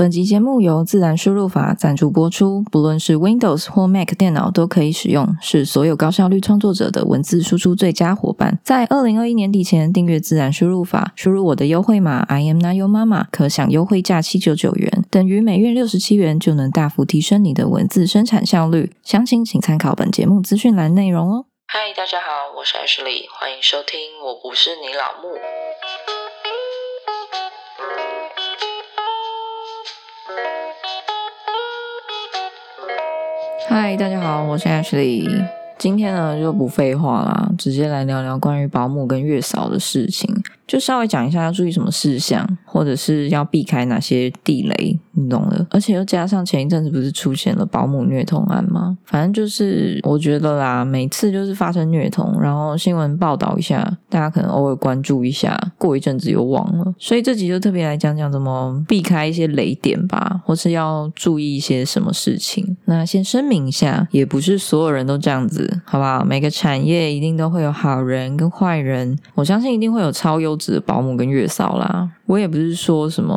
本集节目由自然输入法赞助播出，不论是 Windows 或 Mac 电脑都可以使用，是所有高效率创作者的文字输出最佳伙伴。在二零二一年底前订阅自然输入法，输入我的优惠码 I am not your mama，可享优惠价七九九元，等于每月六十七元，就能大幅提升你的文字生产效率。详情请参考本节目资讯栏内容哦。嗨，大家好，我是 Ashley，欢迎收听。我不是你老木。嗨，大家好，我是 Ashley。今天呢就不废话啦，直接来聊聊关于保姆跟月嫂的事情。就稍微讲一下要注意什么事项，或者是要避开哪些地雷，你懂的。而且又加上前一阵子不是出现了保姆虐童案吗？反正就是我觉得啦，每次就是发生虐童，然后新闻报道一下，大家可能偶尔关注一下，过一阵子又忘了。所以这集就特别来讲讲怎么避开一些雷点吧，或是要注意一些什么事情。那先声明一下，也不是所有人都这样子，好不好？每个产业一定都会有好人跟坏人，我相信一定会有超优。质的保姆跟月嫂啦，我也不是说什么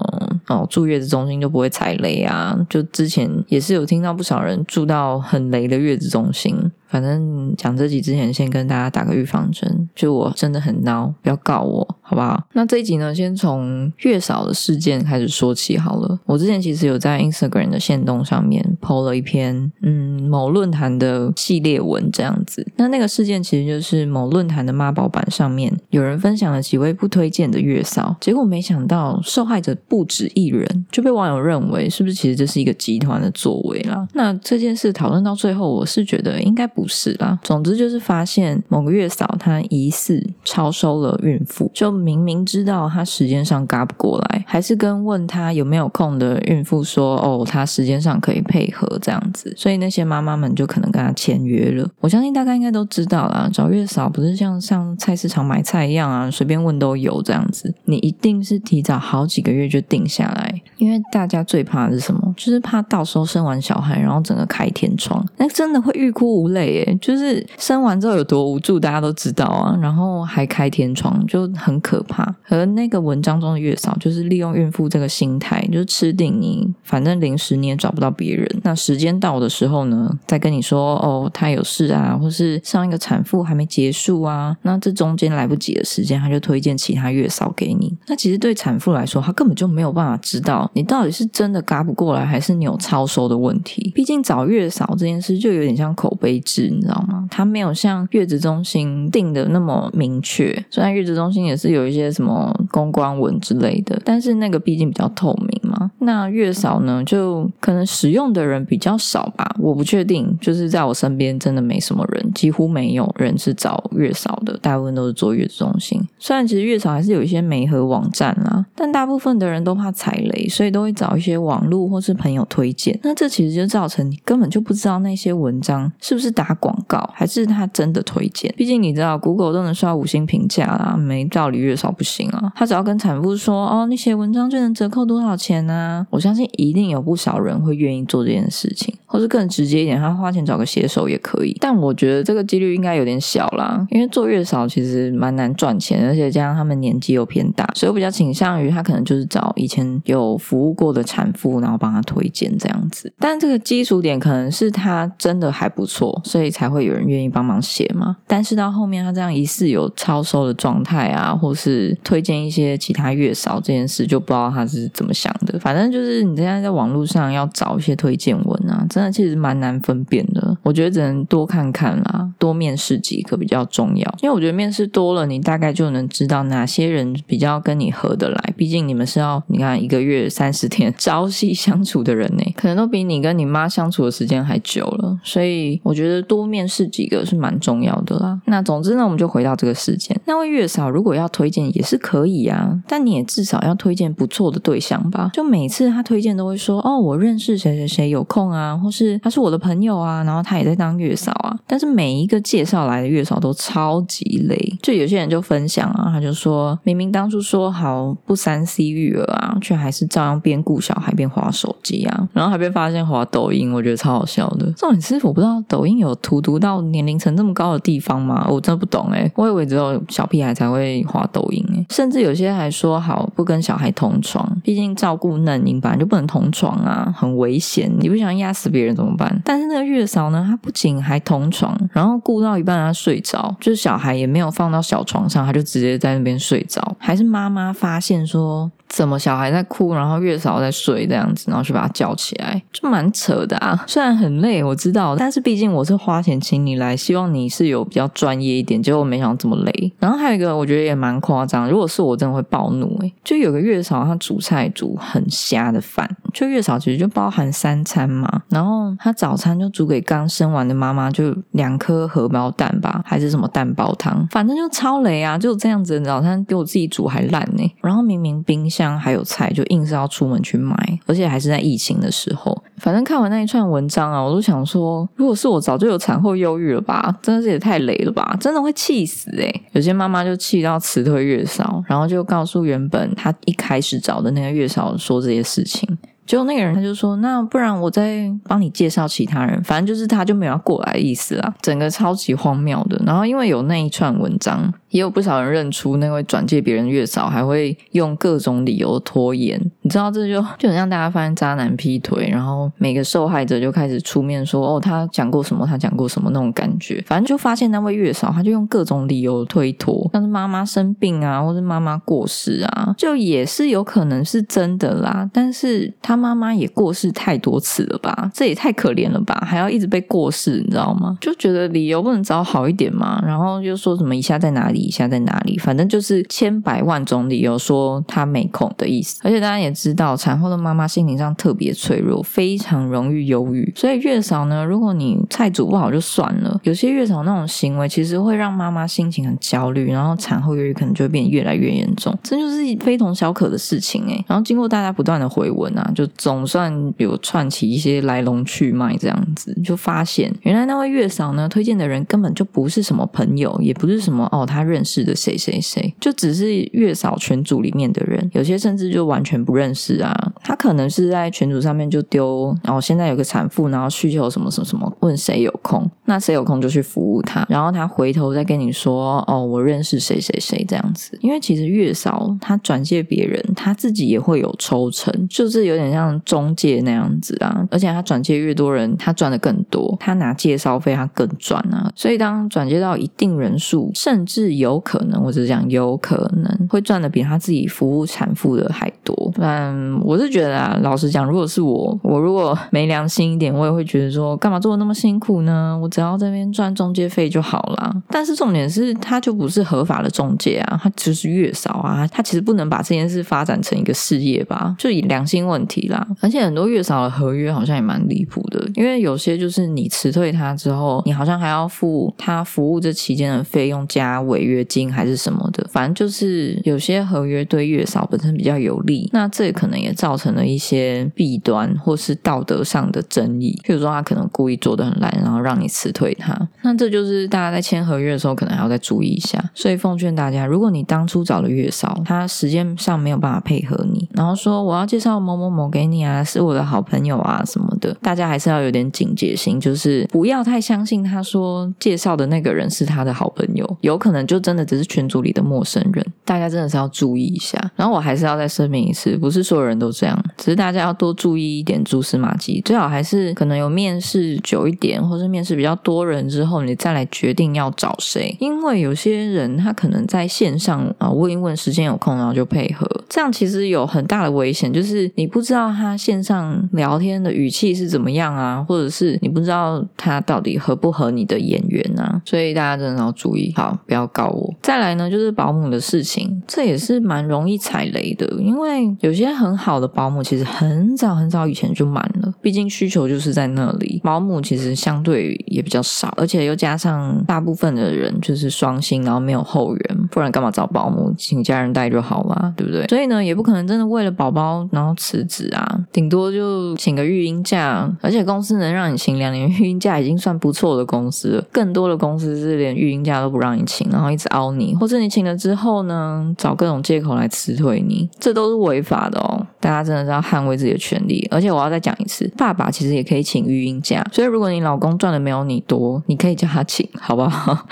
哦，住月子中心就不会踩雷啊。就之前也是有听到不少人住到很雷的月子中心。反正讲这集之前，先跟大家打个预防针，就我真的很孬，不要告我，好不好？那这一集呢，先从月嫂的事件开始说起好了。我之前其实有在 Instagram 的线动上面 PO 了一篇，嗯，某论坛的系列文这样子。那那个事件其实就是某论坛的妈宝版上面有人分享了几位不推荐的月嫂，结果没想到受害者不止一人，就被网友认为是不是其实这是一个集团的作为啦？那这件事讨论到最后，我是觉得应该不。不是啦，总之就是发现某个月嫂她疑似超收了孕妇，就明明知道她时间上赶不过来，还是跟问她有没有空的孕妇说哦，她时间上可以配合这样子，所以那些妈妈们就可能跟她签约了。我相信大家应该都知道啦，找月嫂不是像上菜市场买菜一样啊，随便问都有这样子，你一定是提早好几个月就定下来，因为大家最怕的是什么？就是怕到时候生完小孩，然后整个开天窗，那真的会欲哭无泪。就是生完之后有多无助，大家都知道啊。然后还开天窗，就很可怕。而那个文章中的月嫂，就是利用孕妇这个心态，就是吃定你，反正临时你也找不到别人。那时间到的时候呢，再跟你说哦，他有事啊，或是上一个产妇还没结束啊。那这中间来不及的时间，他就推荐其他月嫂给你。那其实对产妇来说，他根本就没有办法知道你到底是真的嘎不过来，还是你有超收的问题。毕竟找月嫂这件事，就有点像口碑制。你知道吗？它没有像月子中心定的那么明确。虽然月子中心也是有一些什么公关文之类的，但是那个毕竟比较透明那月嫂呢，就可能使用的人比较少吧。我不确定，就是在我身边真的没什么人，几乎没有人是找月嫂的，大部分都是做月子中心。虽然其实月嫂还是有一些媒和网站啦，但大部分的人都怕踩雷，所以都会找一些网络或是朋友推荐。那这其实就造成你根本就不知道那些文章是不是打。广告还是他真的推荐？毕竟你知道，Google 都能刷五星评价啦，没道理月嫂不行啊。他只要跟产妇说：“哦，你写文章就能折扣多少钱那？”我相信一定有不少人会愿意做这件事情，或是更直接一点，他花钱找个写手也可以。但我觉得这个几率应该有点小啦，因为做月嫂其实蛮难赚钱，而且加上他们年纪又偏大，所以我比较倾向于他可能就是找以前有服务过的产妇，然后帮他推荐这样子。但这个基础点可能是他真的还不错，所以。才会有人愿意帮忙写嘛？但是到后面他这样疑似有超收的状态啊，或是推荐一些其他月嫂这件事，就不知道他是怎么想的。反正就是你现在在网络上要找一些推荐文啊，真的其实蛮难分辨的。我觉得只能多看看啦，多面试几个比较重要。因为我觉得面试多了，你大概就能知道哪些人比较跟你合得来。毕竟你们是要你看一个月三十天朝夕相处的人呢，可能都比你跟你妈相处的时间还久了。所以我觉得多。面试几个是蛮重要的啦。那总之呢，我们就回到这个事件。那位月嫂如果要推荐也是可以啊，但你也至少要推荐不错的对象吧。就每次他推荐都会说：“哦，我认识谁谁谁有空啊，或是他是我的朋友啊，然后他也在当月嫂啊。但是每一个介绍来的月嫂都超级累，就有些人就分享啊，他就说明明当初说好不三 C 育儿啊，却还是照样边顾小孩边划手机啊，然后还被发现划抖音，我觉得超好笑的。重点是我不知道抖音有荼毒到年龄层这么高的地方吗？我真的不懂哎，我以为只有小屁孩才会划抖音哎，甚至有些还说好不跟小孩同床，毕竟照顾嫩婴本来就不能同床啊，很危险，你不想压死别人怎么办？但是那个月嫂呢，她不仅还同床，然后顾到一半她睡着，就是小孩也没有放到小床上，她就直接在那边睡着，还是妈妈发现说。怎么小孩在哭，然后月嫂在睡这样子，然后去把他叫起来，就蛮扯的啊。虽然很累，我知道，但是毕竟我是花钱请你来，希望你是有比较专业一点。结果没想到这么累。然后还有一个，我觉得也蛮夸张。如果是我，真的会暴怒诶。就有个月嫂，她煮菜煮很瞎的饭。就月嫂其实就包含三餐嘛。然后她早餐就煮给刚生完的妈妈，就两颗荷包蛋吧，还是什么蛋包汤，反正就超雷啊！就这样子早餐，比我自己煮还烂呢。然后明明冰箱。还有菜，就硬是要出门去买，而且还是在疫情的时候。反正看完那一串文章啊，我都想说，如果是我，早就有产后忧郁了吧？真的是也太雷了吧！真的会气死诶有些妈妈就气到辞退月嫂，然后就告诉原本她一开始找的那个月嫂说这些事情。结果那个人他就说：“那不然我再帮你介绍其他人，反正就是他就没有要过来意思啊。”整个超级荒谬的。然后因为有那一串文章。也有不少人认出那位转借别人月嫂，还会用各种理由拖延。你知道，这就 就很像大家发现渣男劈腿，然后每个受害者就开始出面说：“哦，他讲过什么，他讲过什么那种感觉。”反正就发现那位月嫂，他就用各种理由推脱，像是妈妈生病啊，或是妈妈过世啊，就也是有可能是真的啦。但是他妈妈也过世太多次了吧？这也太可怜了吧？还要一直被过世，你知道吗？就觉得理由不能找好一点嘛？然后就说什么一下在哪里？底下在哪里？反正就是千百万种理由说他没空的意思。而且大家也知道，产后的妈妈心灵上特别脆弱，非常容易忧郁。所以月嫂呢，如果你菜煮不好就算了，有些月嫂那种行为其实会让妈妈心情很焦虑，然后产后忧郁可能就会变得越来越严重。这就是非同小可的事情哎。然后经过大家不断的回文啊，就总算有串起一些来龙去脉，这样子就发现原来那位月嫂呢推荐的人根本就不是什么朋友，也不是什么哦他认。识的谁谁谁，就只是月嫂群组里面的人，有些甚至就完全不认识啊。他可能是在群组上面就丢，然后现在有个产妇，然后需求什么什么什么，问谁有空，那谁有空就去服务他，然后他回头再跟你说，哦，我认识谁谁谁这样子。因为其实月嫂他转借别人，他自己也会有抽成，就是有点像中介那样子啊。而且他转借越多人，他赚的更多，他拿介绍费他更赚啊。所以当转接到一定人数，甚至有有可能，我只是讲有可能会赚的比他自己服务产妇的还多。但我是觉得啊，老实讲，如果是我，我如果没良心一点，我也会觉得说，干嘛做的那么辛苦呢？我只要这边赚中介费就好了。但是重点是，他就不是合法的中介啊，他就是月嫂啊，他其实不能把这件事发展成一个事业吧？就以良心问题啦。而且很多月嫂的合约好像也蛮离谱的，因为有些就是你辞退他之后，你好像还要付他服务这期间的费用加违约。约金还是什么的，反正就是有些合约对月嫂本身比较有利，那这可能也造成了一些弊端或是道德上的争议。譬如说，他可能故意做的很烂，然后让你辞退他，那这就是大家在签合约的时候可能还要再注意一下。所以奉劝大家，如果你当初找了月嫂，他时间上没有办法配合你，然后说我要介绍某某某给你啊，是我的好朋友啊什么的，大家还是要有点警戒心，就是不要太相信他说介绍的那个人是他的好朋友，有可能就。就真的只是群组里的陌生人，大家真的是要注意一下。然后我还是要再声明一次，不是所有人都这样，只是大家要多注意一点蛛丝马迹。最好还是可能有面试久一点，或是面试比较多人之后，你再来决定要找谁。因为有些人他可能在线上啊问一问，时间有空然后就配合，这样其实有很大的危险，就是你不知道他线上聊天的语气是怎么样啊，或者是你不知道他到底合不合你的眼缘啊。所以大家真的要注意，好，不要搞。再来呢，就是保姆的事情，这也是蛮容易踩雷的，因为有些很好的保姆其实很早很早以前就满了，毕竟需求就是在那里。保姆其实相对也比较少，而且又加上大部分的人就是双薪，然后没有后援，不然干嘛找保姆？请家人带就好啦，对不对？所以呢，也不可能真的为了宝宝然后辞职啊，顶多就请个育婴假，而且公司能让你请两年育婴假已经算不错的公司了。更多的公司是连育婴假都不让你请，然后一直凹你，或者你请了之后呢，找各种借口来辞退你，这都是违法的哦。大家真的是要捍卫自己的权利。而且我要再讲一次，爸爸其实也可以请育婴假，所以如果你老公赚的没有你多，你可以叫他请，好不好？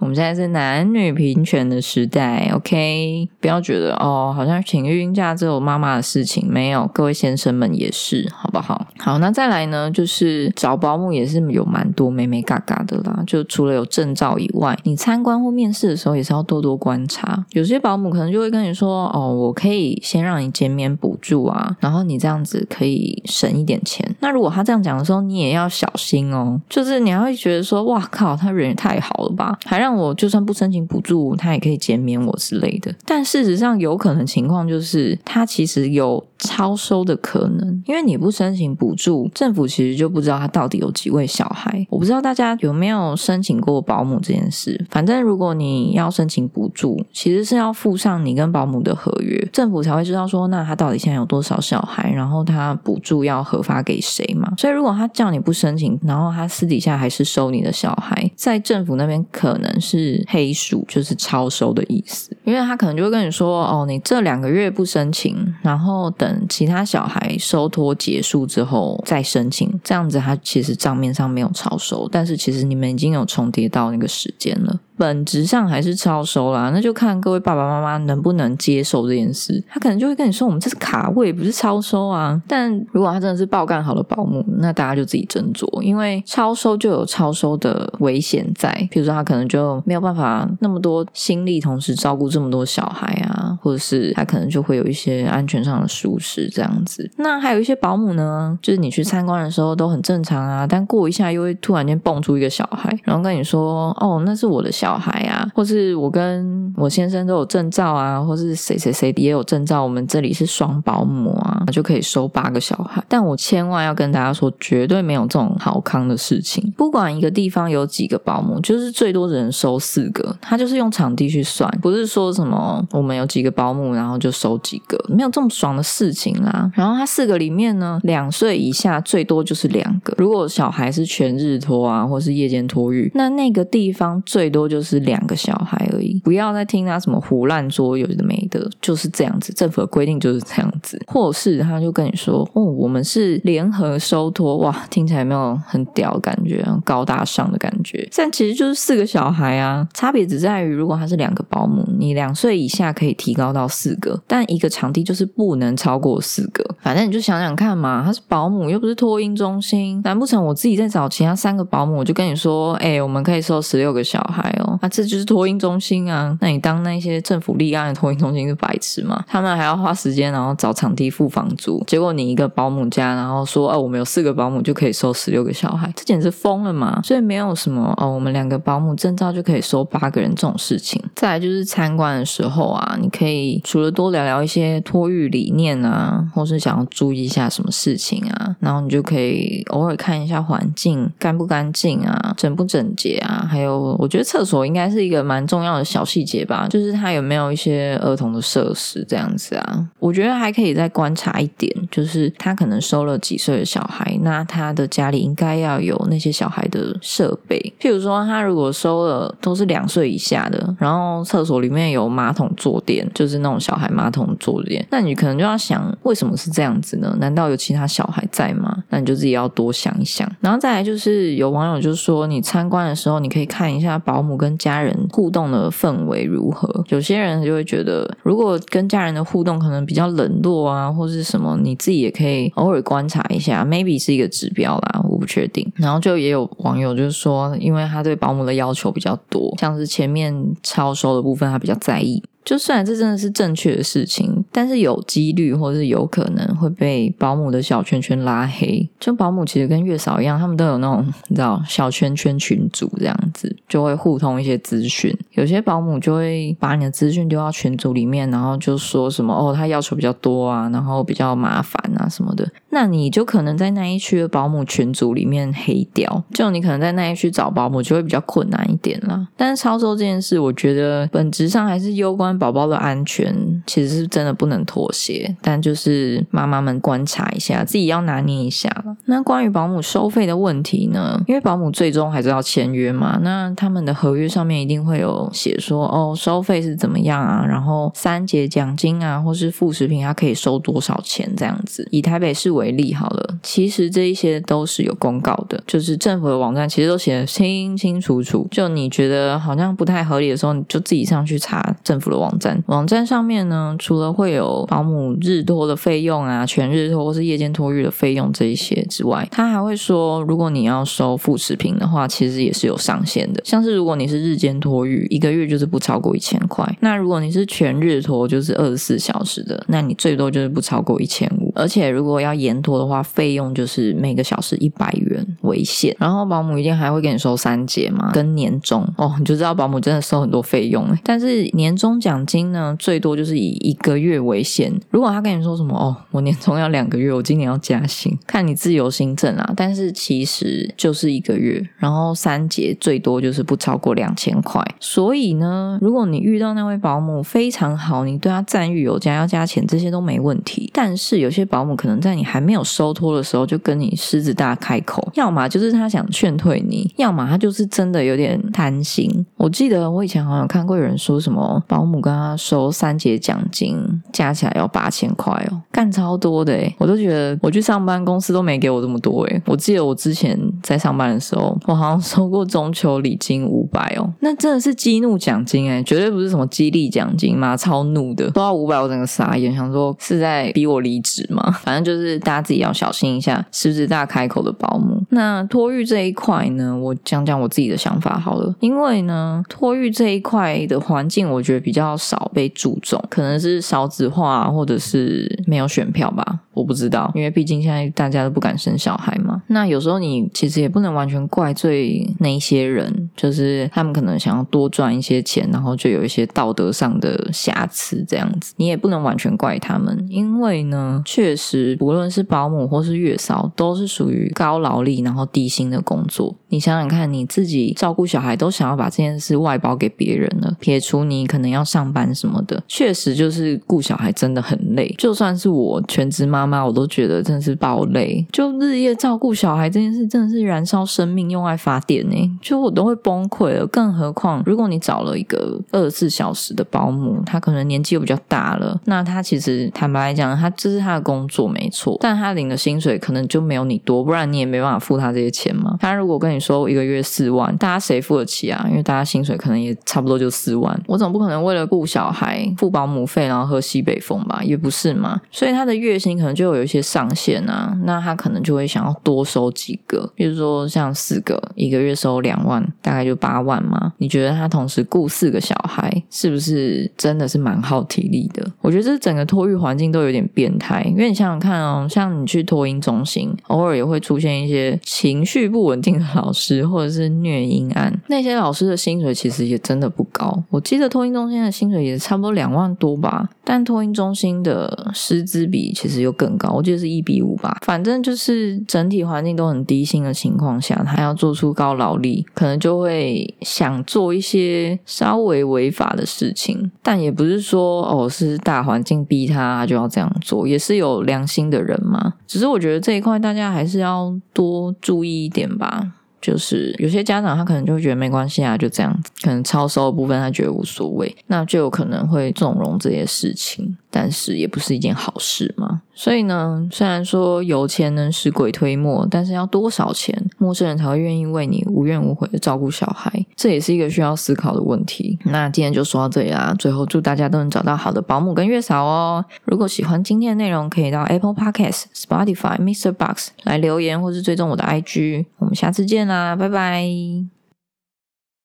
我们现在是男女平权的时代，OK？不要觉得哦，好像请育婴假只有妈妈的事情，没有，各位先生们也是，好不好？好，那再来呢，就是找保姆也是有蛮多美美嘎嘎的啦。就除了有证照以外，你参观或面试的时候也是要多多观察。有些保姆可能就会跟你说，哦，我可以先让你减免补助啊，然后你这样子可以省一点钱。那如果他这样讲的时候，你也要小心哦，就是你还会觉得说，哇靠，他人也太好了吧，还让。那我就算不申请补助，他也可以减免我之类的。但事实上，有可能情况就是他其实有超收的可能，因为你不申请补助，政府其实就不知道他到底有几位小孩。我不知道大家有没有申请过保姆这件事。反正如果你要申请补助，其实是要附上你跟保姆的合约，政府才会知道说，那他到底现在有多少小孩，然后他补助要核发给谁嘛。所以如果他叫你不申请，然后他私底下还是收你的小孩，在政府那边可能。是黑数，就是超收的意思，因为他可能就会跟你说，哦，你这两个月不申请，然后等其他小孩收托结束之后再申请，这样子他其实账面上没有超收，但是其实你们已经有重叠到那个时间了。本质上还是超收啦，那就看各位爸爸妈妈能不能接受这件事。他可能就会跟你说：“我们这是卡位，不是超收啊。”但如果他真的是爆干好的保姆，那大家就自己斟酌，因为超收就有超收的危险在。比如说，他可能就没有办法那么多心力同时照顾这么多小孩啊，或者是他可能就会有一些安全上的疏失这样子。那还有一些保姆呢，就是你去参观的时候都很正常啊，但过一下又会突然间蹦出一个小孩，然后跟你说：“哦，那是我的小。”小孩啊，或是我跟我先生都有证照啊，或是谁谁谁也有证照，我们这里是双保姆啊，就可以收八个小孩。但我千万要跟大家说，绝对没有这种好康的事情。不管一个地方有几个保姆，就是最多只能收四个，他就是用场地去算，不是说什么我们有几个保姆，然后就收几个，没有这么爽的事情啦。然后他四个里面呢，两岁以下最多就是两个。如果小孩是全日托啊，或是夜间托育，那那个地方最多就。就是两个小孩而已，不要再听他什么胡乱说有的没的，就是这样子，政府的规定就是这样子。或是他就跟你说，哦，我们是联合收托，哇，听起来没有很屌感觉，高大上的感觉，但其实就是四个小孩啊，差别只在于，如果他是两个保姆，你两岁以下可以提高到四个，但一个场地就是不能超过四个。反正你就想想看嘛，他是保姆又不是托婴中心，难不成我自己再找其他三个保姆，我就跟你说，哎，我们可以收十六个小孩哦。啊，这就是托婴中心啊！那你当那些政府立案的托婴中心是白痴吗？他们还要花时间，然后找场地付房租，结果你一个保姆家，然后说哦，我们有四个保姆就可以收十六个小孩，这简直疯了嘛！所以没有什么哦，我们两个保姆证照就可以收八个人这种事情。再来就是参观的时候啊，你可以除了多聊聊一些托育理念啊，或是想要注意一下什么事情啊，然后你就可以偶尔看一下环境干不干净啊，整不整洁啊，还有我觉得厕所。我应该是一个蛮重要的小细节吧，就是他有没有一些儿童的设施这样子啊？我觉得还可以再观察一点，就是他可能收了几岁的小孩，那他的家里应该要有那些小孩的设备，譬如说他如果收了都是两岁以下的，然后厕所里面有马桶坐垫，就是那种小孩马桶坐垫，那你可能就要想为什么是这样子呢？难道有其他小孩在吗？那你就自己要多想一想。然后再来就是有网友就说，你参观的时候你可以看一下保姆跟家人互动的氛围如何？有些人就会觉得，如果跟家人的互动可能比较冷落啊，或是什么，你自己也可以偶尔观察一下，maybe 是一个指标啦，我不确定。然后就也有网友就是说，因为他对保姆的要求比较多，像是前面超收的部分他比较在意。就虽然这真的是正确的事情。但是有几率或是有可能会被保姆的小圈圈拉黑。就保姆其实跟月嫂一样，他们都有那种你知道小圈圈群组这样子，就会互通一些资讯。有些保姆就会把你的资讯丢到群组里面，然后就说什么哦，他要求比较多啊，然后比较麻烦啊什么的。那你就可能在那一区的保姆群组里面黑掉，就你可能在那一区找保姆就会比较困难一点啦。但是超收这件事，我觉得本质上还是攸关宝宝的安全，其实是真的不能妥协。但就是妈妈们观察一下，自己要拿捏一下。那关于保姆收费的问题呢？因为保姆最终还是要签约嘛，那他们的合约上面一定会有写说哦，收费是怎么样啊，然后三节奖金啊，或是副食品，它可以收多少钱这样子。以台北市为例好了，其实这一些都是有公告的，就是政府的网站其实都写的清清楚楚。就你觉得好像不太合理的时候，你就自己上去查政府的网网站。网站上面呢，除了会有保姆日托的费用啊、全日托或是夜间托育的费用这一些之外，他还会说，如果你要收副食品的话，其实也是有上限的。像是如果你是日间托育，一个月就是不超过一千块；那如果你是全日托，就是二十四小时的，那你最多就是不超过一千五。而且如果要延托的话，费用就是每个小时一百元为限。然后保姆一定还会给你收三节嘛，跟年终哦，你就知道保姆真的收很多费用。但是年终奖奖金呢，最多就是以一个月为限。如果他跟你说什么哦，我年终要两个月，我今年要加薪，看你自由行政啊。但是其实就是一个月，然后三节最多就是不超过两千块。所以呢，如果你遇到那位保姆非常好，你对他赞誉有加，要加钱这些都没问题。但是有些保姆可能在你还没有收托的时候就跟你狮子大开口，要么就是他想劝退你，要么他就是真的有点贪心。我记得我以前好像看过有人说什么保姆我跟他收三节奖金，加起来要八千块哦，干超多的诶我都觉得我去上班公司都没给我这么多诶我记得我之前在上班的时候，我好像收过中秋礼金五百哦，那真的是激怒奖金诶绝对不是什么激励奖金嘛，超怒的，收到五百我整个傻眼，想说是在逼我离职吗？反正就是大家自己要小心一下，狮子大开口的保姆。那托育这一块呢，我讲讲我自己的想法好了。因为呢，托育这一块的环境，我觉得比较要少被注重，可能是少子化，或者是没有选票吧。我不知道，因为毕竟现在大家都不敢生小孩嘛。那有时候你其实也不能完全怪罪那一些人，就是他们可能想要多赚一些钱，然后就有一些道德上的瑕疵这样子。你也不能完全怪他们，因为呢，确实不论是保姆或是月嫂，都是属于高劳力然后低薪的工作。你想想看，你自己照顾小孩都想要把这件事外包给别人了，撇除你可能要上班什么的，确实就是顾小孩真的很累。就算是我全职妈妈，我都觉得真的是爆累。就日夜照顾小孩这件事，真的是燃烧生命用爱发电呢，就我都会崩溃了。更何况，如果你找了一个二十四小时的保姆，他可能年纪又比较大了，那他其实坦白来讲，他这是他的工作没错，但他领的薪水可能就没有你多，不然你也没办法付他这些钱嘛。他如果跟你说一个月四万，大家谁付得起啊？因为大家薪水可能也差不多就四万，我总不可能为了顾小孩付保姆费，然后喝西北风吧？也不是嘛。所以他的月薪可能就有一些上限啊，那他可能就会想要多收几个，比如说像四个，一个月收两万，大就八万嘛。你觉得他同时雇四个小孩，是不是真的是蛮耗体力的？我觉得这整个托育环境都有点变态，因为你想想看哦，像你去托婴中心，偶尔也会出现一些情绪不稳定的老师，或者是虐婴案，那些老师的薪水其实也真的不高。我记得托婴中心的薪水也差不多两万多吧，但托婴中心的师资比其实又更高，我记得是一比五吧。反正就是整体环境都很低薪的情况下，他要做出高劳力，可能就会会想做一些稍微违法的事情，但也不是说哦是大环境逼他就要这样做，也是有良心的人嘛。只是我觉得这一块大家还是要多注意一点吧。就是有些家长他可能就会觉得没关系啊，就这样子，可能超收的部分他觉得无所谓，那就有可能会纵容这些事情，但是也不是一件好事嘛。所以呢，虽然说有钱能使鬼推磨，但是要多少钱，陌生人才会愿意为你无怨无悔的照顾小孩，这也是一个需要思考的问题。那今天就说到这里啦，最后祝大家都能找到好的保姆跟月嫂哦。如果喜欢今天的内容，可以到 Apple Podcast、Spotify、Mr. Box 来留言，或是追踪我的 IG。我们下次见啦，拜拜。